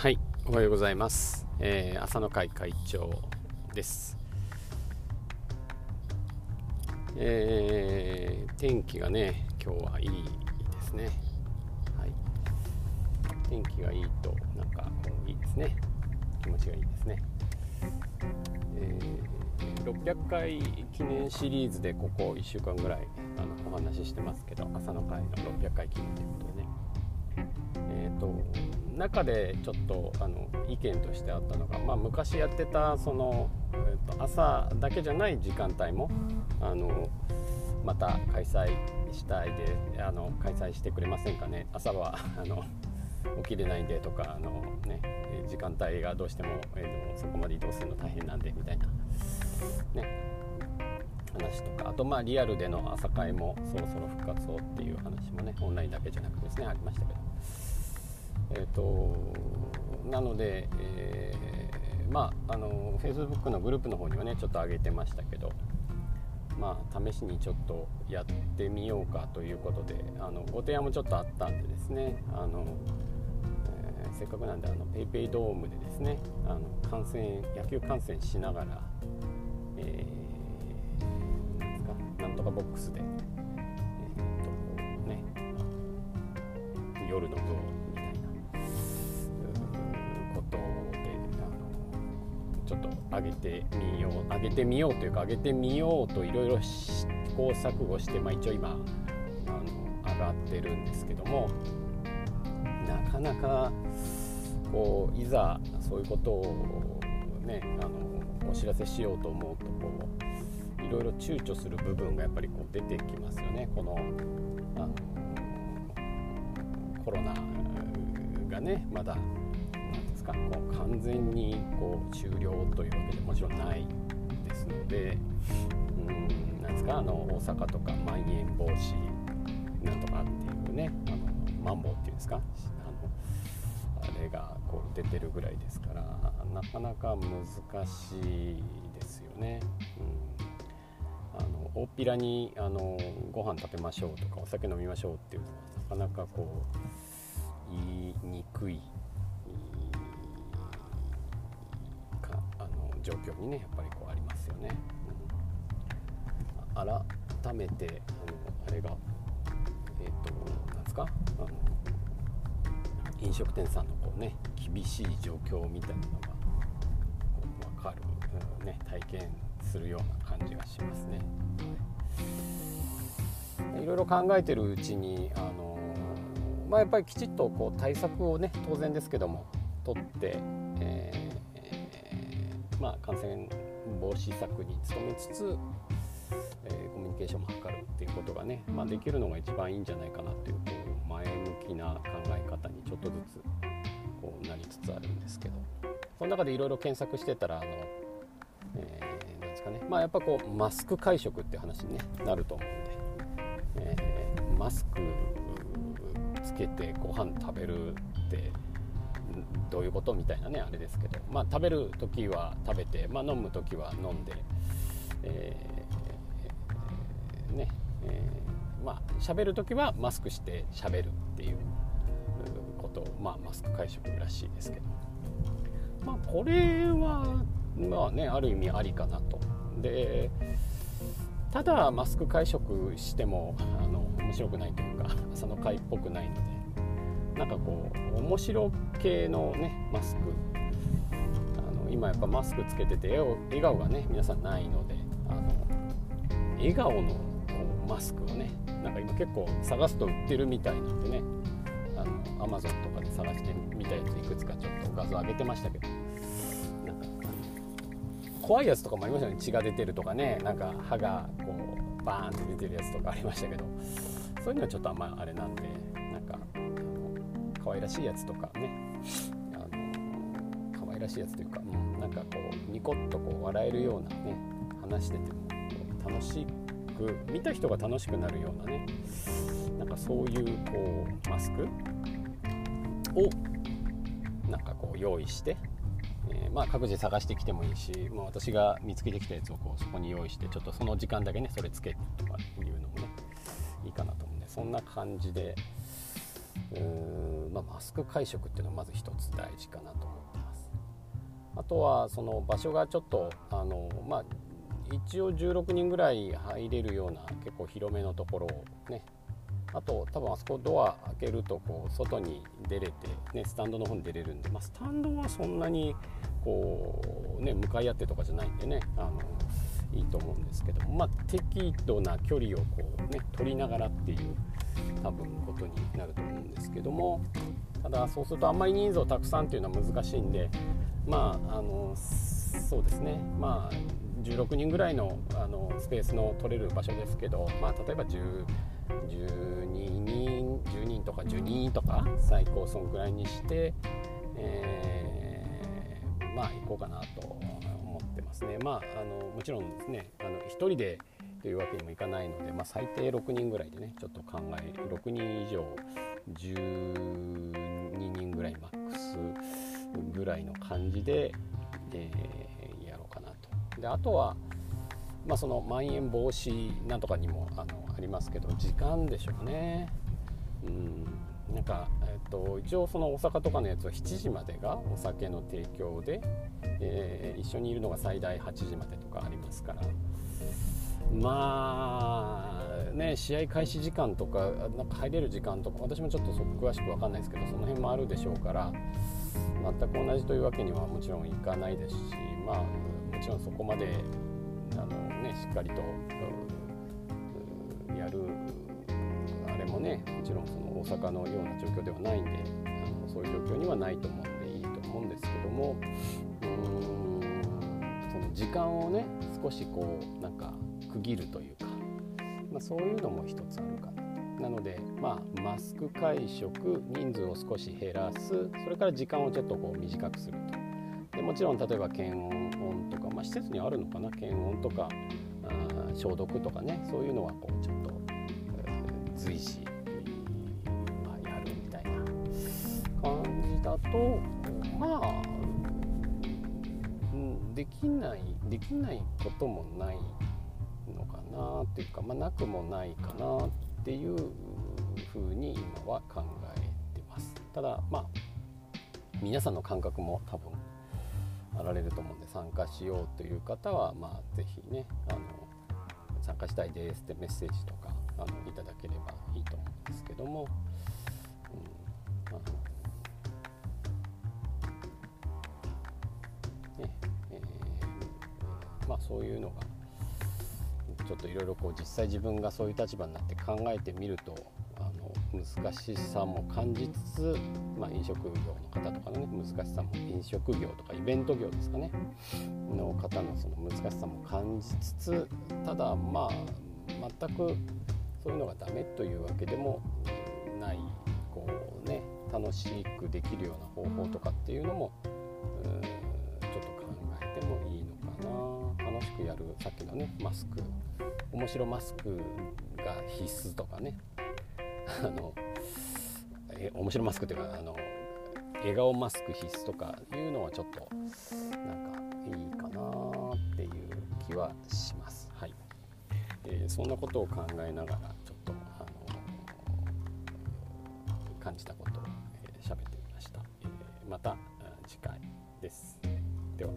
はいおはようございます、えー、朝の会会長です。えー、天気がね今日はいいですね。はい。天気がいいとなんかいいですね。気持ちがいいですね。えー、600回記念シリーズでここ1週間ぐらいあのお話ししてますけど朝の会の600回記念ということでね。えっ、ー、と中でちょっとあの意見としてあったのが、まあ、昔やってたその、えー、と朝だけじゃない時間帯もあのまた開催したいであの開催してくれませんかね朝はあの起きれないんでとかあの、ね、時間帯がどうしても、えー、そこまで移動するの大変なんでみたいな、ね、話とかあとまあリアルでの朝会もそろそろ復活をっていう話もねオンラインだけじゃなくてですねありましたけど。えーと、なので、えー、まああの Facebook のグループの方にはねちょっと上げてましたけどまあ試しにちょっとやってみようかということであのご提案もちょっとあったんでですねあの、えー、せっかくなんであの PayPay ドームでですねあの観戦野球観戦しながら、えー、なんですかなんとかボックスで、えーとね、夜の部を上げてみよう上げてみようというか上げてみようといろいろ試行錯誤して、まあ、一応今あの上がってるんですけどもなかなかこういざそういうことをねあのお知らせしようと思うとこういろいろ躊躇する部分がやっぱりこう出てきますよね。このあのコロナがねまだかこう完全にこう終了というわけでもちろんないですのでうんなんですかあの大阪とかまん延防止なんとかっていうねあのマンボウっていうんですかあのあれがこう出てるぐらいですからなかなか難しいですよね。うんあの大っぴらにあのご飯食べましょうとかお酒飲みましょうっていうのはなかなかこう言いにくい状況にねやっぱりこうありますよね。うん、改めてあのあれがえっ、ー、となんですか？あの飲食店さんのこうね厳しい状況みたいなのがこう分かる、うん、ね、体験するような感じがしますね。いろいろ考えてるうちにあのまあ、やっぱりきちっとこう対策をね当然ですけども取って、えーまあ、感染防止策に努めつつ、えー、コミュニケーションも図るっていうことがね、まあ、できるのが一番いいんじゃないかなっていうこう前向きな考え方にちょっとずつこうなりつつあるんですけどその中でいろいろ検索してたらあの、えー、なんですかね。まあやっぱこうマスク会食っていう話に、ね、なると思うんで、えー、マスクつけてご飯食べるってどういうことみたいなねあれですけど、まあ、食べる時は食べて、まあ、飲む時は飲んで、えー、ねえー、まあ喋る時はマスクして喋るっていうことを、まあ、マスク会食らしいですけど、まあ、これはまあねある意味ありかなと。でただマスク会食してもあの面白くないというか朝の会っぽくないので。なんかこう面白系のねマスク。あの今やっぱマスクつけてて笑顔がね皆さんないのであの笑顔のマスクをねなんか今結構探すと売ってるみたいなんでねあの Amazon とかで探してみたやついくつかちょっと画像上げてましたけど怖いやつとかもありましたね。血が出てるとかねなんか歯がこうバーンって出てるやつとかありましたけどそういうのはちょっとあんまあれなんで。可愛らしいやつとかね。あの可愛らしいやつというか、うん、なんかこうニコッとこう笑えるようなね話してても楽しく見た人が楽しくなるようなねなんかそういうこうマスクをなんかこう用意して、えー、まあ、各自探してきてもいいし、まあ、私が見つけてきたやつをこうそこに用意してちょっとその時間だけねそれつけとかいうのもねいいかなと思うんでそんな感じでうーんまあ、マスク会食っていうのはまず一つ大事かなと思ってます。あとはその場所がちょっとあの、まあ、一応16人ぐらい入れるような結構広めのところをね。あと多分あそこドア開けるとこう外に出れて、ね、スタンドの方に出れるんで、まあ、スタンドはそんなにこう、ね、向かい合ってとかじゃないんでね。あのいいと思うんですけど、まあ、適度な距離をこう、ね、取りながらっていう多分ことになると思うんですけどもただそうするとあんまり人数をたくさんっていうのは難しいんでまああのそうですね。まあ16人ぐらいのあのスペースの取れる場所ですけど、まあ、例えば10 12人10人とか12人とか最高そんぐらいにして、えー、まあ行こうかなと思ってますね。まああのもちろんですねあの1人でというわけにもいかないので、まあ、最低6人ぐらいでねちょっと考え6人以上12人ぐらいマックスぐらいの感じで、えー、やろうかなと。であとは、まあ、そのまん延防止なんとかにもあのありますけど時間でしょうね。うんなんか、と、一応その大阪とかのやつは7時までがお酒の提供で、えー、一緒にいるのが最大8時までとかありますから。まあね試合開始時間とかなんか入れる時間とか私もちょっと詳しく分かんないですけどその辺もあるでしょうから全く同じというわけにはもちろんいかないですしまあもちろんそこまであの、ね、しっかりとやるあれもねもちろんその大阪のような状況ではないんであのそういう状況にはないと思うんでいいと思うんですけどもうーんその時間をね少しこうなんか区切るというか、まあ、そういうのも一つあるかななので、まあ、マスク会食人数を少し減らすそれから時間をちょっとこう短くすると。でもちろん例えば検温とか、まあ、施設にあるのかな？検温とかあ消毒とかねそういうのはこうちょっと、えー、随時、だとまあ、うん、できないできないこともないのかなっていうか、まあ、なくもないかなっていうふうに今は考えてます。ただまあ皆さんの感覚も多分あられると思うんで参加しようという方はまあ是非ねあの参加したいですってメッセージとかあのいただければいいと思うんですけども、うんあのそういうのがちょっといろいろこう実際自分がそういう立場になって考えてみるとあの難しさも感じつつ、まあ、飲食業の方とかのね難しさも飲食業とかイベント業ですかねの方のその難しさも感じつつただまあ全くそういうのがダメというわけでもないこうね楽しくできるような方法とかっていうのもちょやるさっきのねマスク面白マスクが必須とかね あのえ面白マスクっていうかあの笑顔マスク必須とかいうのはちょっとなんかいいかなっていう気はします。はいえー、そんなことを考えながらちょっとあの感じたことを喋、えー、ってみました。えー、また次回です。では。